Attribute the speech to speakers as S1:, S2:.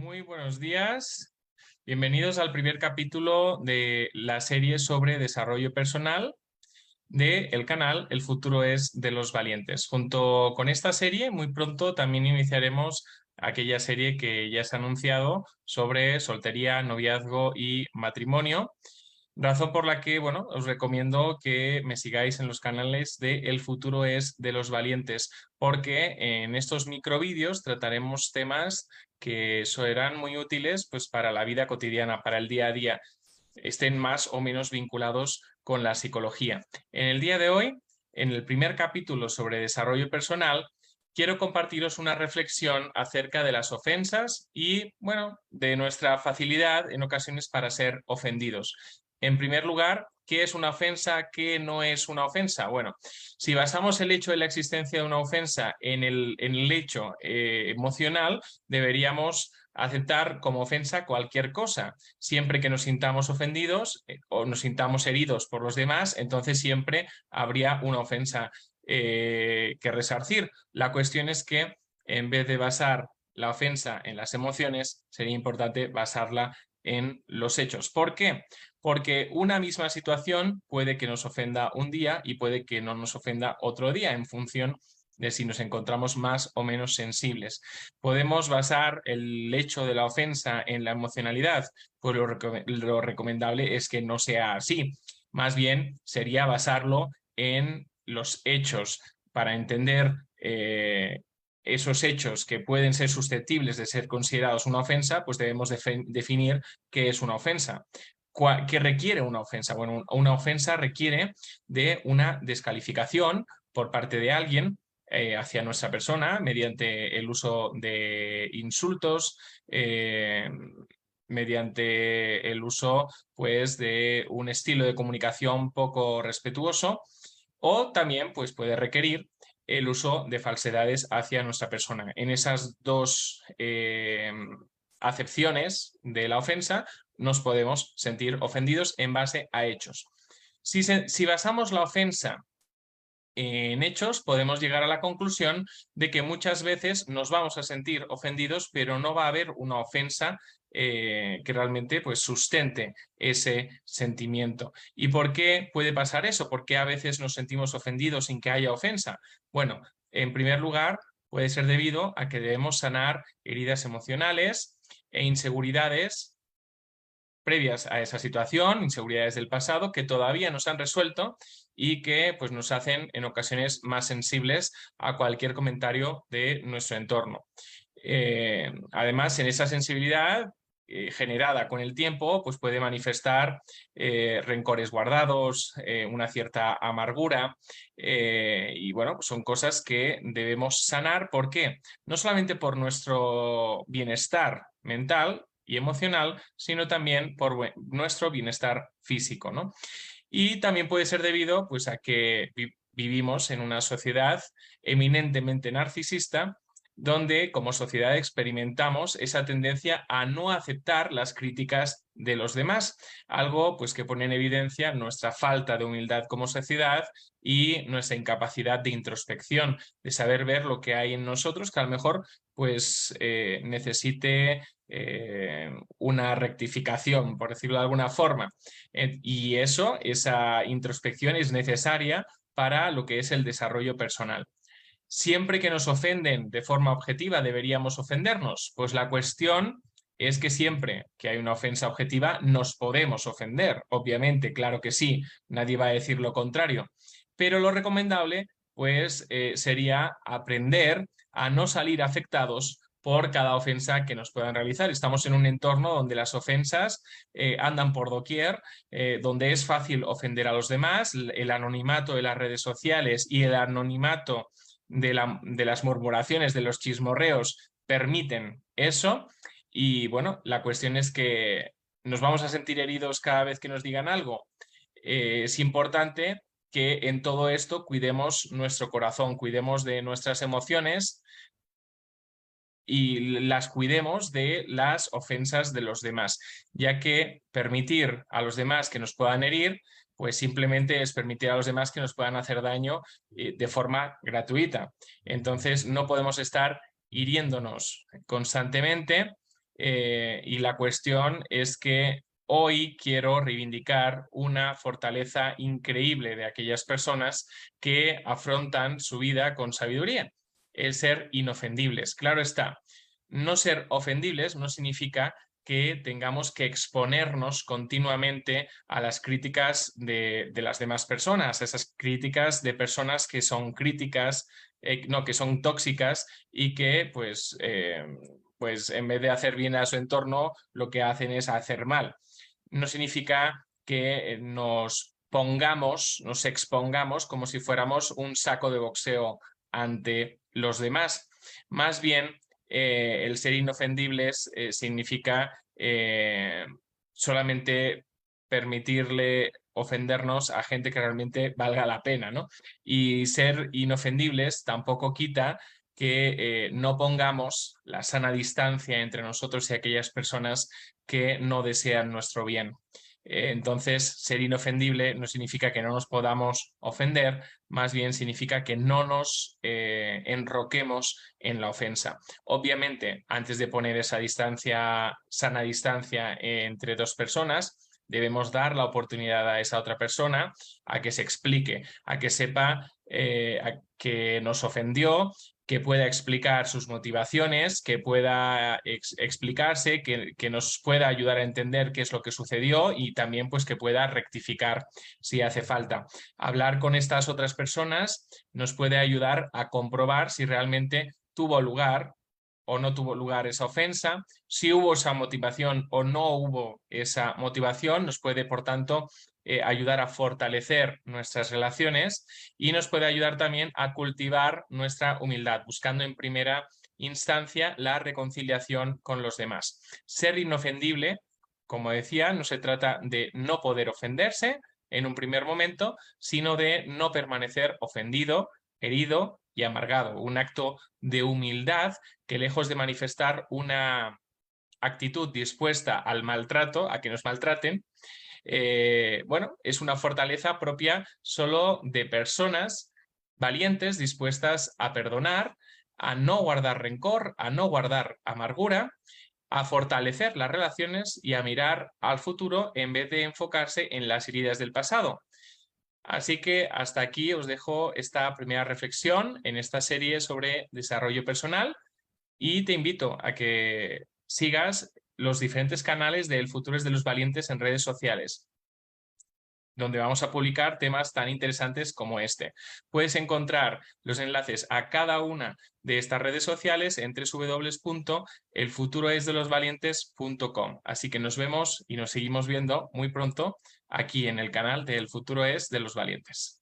S1: Muy buenos días. Bienvenidos al primer capítulo de la serie sobre desarrollo personal del canal El futuro es de los valientes. Junto con esta serie, muy pronto también iniciaremos aquella serie que ya se ha anunciado sobre soltería, noviazgo y matrimonio. Razón por la que, bueno, os recomiendo que me sigáis en los canales de El futuro es de los valientes, porque en estos microvídeos trataremos temas que serán muy útiles pues, para la vida cotidiana, para el día a día, estén más o menos vinculados con la psicología. En el día de hoy, en el primer capítulo sobre desarrollo personal, quiero compartiros una reflexión acerca de las ofensas y, bueno, de nuestra facilidad en ocasiones para ser ofendidos. En primer lugar, ¿qué es una ofensa? ¿Qué no es una ofensa? Bueno, si basamos el hecho de la existencia de una ofensa en el, hecho eh, emocional, deberíamos aceptar como ofensa cualquier cosa. Siempre que nos sintamos ofendidos eh, o nos sintamos heridos por los demás, entonces siempre habría una ofensa eh, que resarcir. La cuestión es que en vez de basar la ofensa en las emociones, sería importante basarla en los hechos. ¿Por qué? Porque una misma situación puede que nos ofenda un día y puede que no nos ofenda otro día en función de si nos encontramos más o menos sensibles. Podemos basar el hecho de la ofensa en la emocionalidad, pues lo, recomendable es que no sea así. Más bien sería basarlo en los hechos para entender eh, esos hechos que pueden ser susceptibles de ser considerados una ofensa, pues debemos definir qué es una ofensa. ¿Qué requiere una ofensa? Bueno, una ofensa requiere de una descalificación por parte de alguien eh, hacia nuestra persona mediante el uso de insultos, eh, mediante el uso pues, de un estilo de comunicación poco respetuoso o también pues, puede requerir el uso de falsedades hacia nuestra persona. En esas dos eh, acepciones de la ofensa nos podemos sentir ofendidos en base a hechos. Si, si basamos la ofensa en hechos, podemos llegar a la conclusión de que muchas veces nos vamos a sentir ofendidos, pero no va a haber una ofensa eh, que realmente pues, sustente ese sentimiento. ¿Y por qué puede pasar eso? ¿Por qué a veces nos sentimos ofendidos sin que haya ofensa? Bueno, en primer lugar, puede ser debido a que debemos sanar heridas emocionales e inseguridades previas a esa situación, inseguridades del pasado, que todavía no se han resuelto y que pues, nos hacen en ocasiones más sensibles a cualquier comentario de nuestro entorno. Eh, además, en esa sensibilidad eh, generada con el tiempo, pues puede manifestar eh, rencores guardados, una cierta amargura y bueno, pues son cosas que debemos sanar. ¿Por qué? No solamente por nuestro bienestar mental y emocional, sino también por nuestro bienestar físico. ¿no? Y también puede ser debido pues, a que vivimos en una sociedad eminentemente narcisista donde como sociedad experimentamos esa tendencia a no aceptar las críticas de los demás, algo pues, que pone en evidencia nuestra falta de humildad como sociedad y nuestra incapacidad de introspección, de saber ver lo que hay en nosotros, que a lo mejor pues, eh, necesite eh, una rectificación, por decirlo de alguna forma. Eh, y eso, esa introspección es necesaria para lo que es el desarrollo personal siempre que nos ofenden de forma objetiva deberíamos ofendernos. Pues la cuestión es que siempre que hay una ofensa objetiva nos podemos ofender. Obviamente, claro que sí, nadie va a decir lo contrario. Pero lo recomendable pues eh, sería aprender a no salir afectados por cada ofensa que nos puedan realizar. Estamos en un entorno donde las ofensas eh, andan por doquier, eh, donde es fácil ofender a los demás, el anonimato de las redes sociales y el anonimato de, las murmuraciones, de los chismorreos, permiten eso. Y bueno, la cuestión es que nos vamos a sentir heridos cada vez que nos digan algo. Eh, es importante que en todo esto cuidemos nuestro corazón, cuidemos de nuestras emociones y las cuidemos de las ofensas de los demás, ya que permitir a los demás que nos puedan herir pues simplemente es permitir a los demás que nos puedan hacer daño eh, de forma gratuita. Entonces no podemos estar hiriéndonos constantemente eh, y la cuestión es que hoy quiero reivindicar una fortaleza increíble de aquellas personas que afrontan su vida con sabiduría, el ser inofendibles. Claro está, no ser ofendibles no significa que tengamos que exponernos continuamente a las críticas de, las demás personas, esas críticas de personas que son críticas, eh, no, que son tóxicas y que pues, eh, pues en vez de hacer bien a su entorno, lo que hacen es hacer mal. No significa que nos pongamos, nos expongamos como si fuéramos un saco de boxeo ante los demás. Más bien, eh, el ser inofendibles eh, significa eh, solamente permitirle ofendernos a gente que realmente valga la pena, ¿no? Y ser inofendibles tampoco quita que no pongamos la sana distancia entre nosotros y aquellas personas que no desean nuestro bien. Eh, entonces, ser inofendible no significa que no nos podamos ofender, más bien significa que no nos eh, enroquemos en la ofensa. Obviamente, antes de poner esa distancia, sana distancia entre dos personas, debemos dar la oportunidad a esa otra persona a que se explique, a que sepa eh, que nos ofendió que pueda explicar sus motivaciones, que pueda explicarse, que, nos pueda ayudar a entender qué es lo que sucedió y también pues que pueda rectificar si hace falta. Hablar con estas otras personas nos puede ayudar a comprobar si realmente tuvo lugar o no tuvo lugar esa ofensa, si hubo esa motivación o no hubo esa motivación, nos puede, por tanto, eh, ayudar a fortalecer nuestras relaciones y nos puede ayudar también a cultivar nuestra humildad, buscando en primera instancia la reconciliación con los demás. Ser inofendible, como decía, no se trata de no poder ofenderse en un primer momento, sino de no permanecer ofendido, herido amargado. Un acto de humildad que lejos de manifestar una actitud dispuesta al maltrato, a que nos maltraten, eh, bueno, es una fortaleza propia solo de personas valientes dispuestas a perdonar, a no guardar rencor, a no guardar amargura, a fortalecer las relaciones y a mirar al futuro en vez de enfocarse en las heridas del pasado. Así que hasta aquí os dejo esta primera reflexión en esta serie sobre desarrollo personal y te invito a que sigas los diferentes canales del Futuros de los Valientes en redes sociales donde vamos a publicar temas tan interesantes como este. Puedes encontrar los enlaces a cada una de estas redes sociales en www.elfuturoesdelosvalientes.com. Así que nos vemos y nos seguimos viendo muy pronto aquí en el canal de El Futuro es de los Valientes.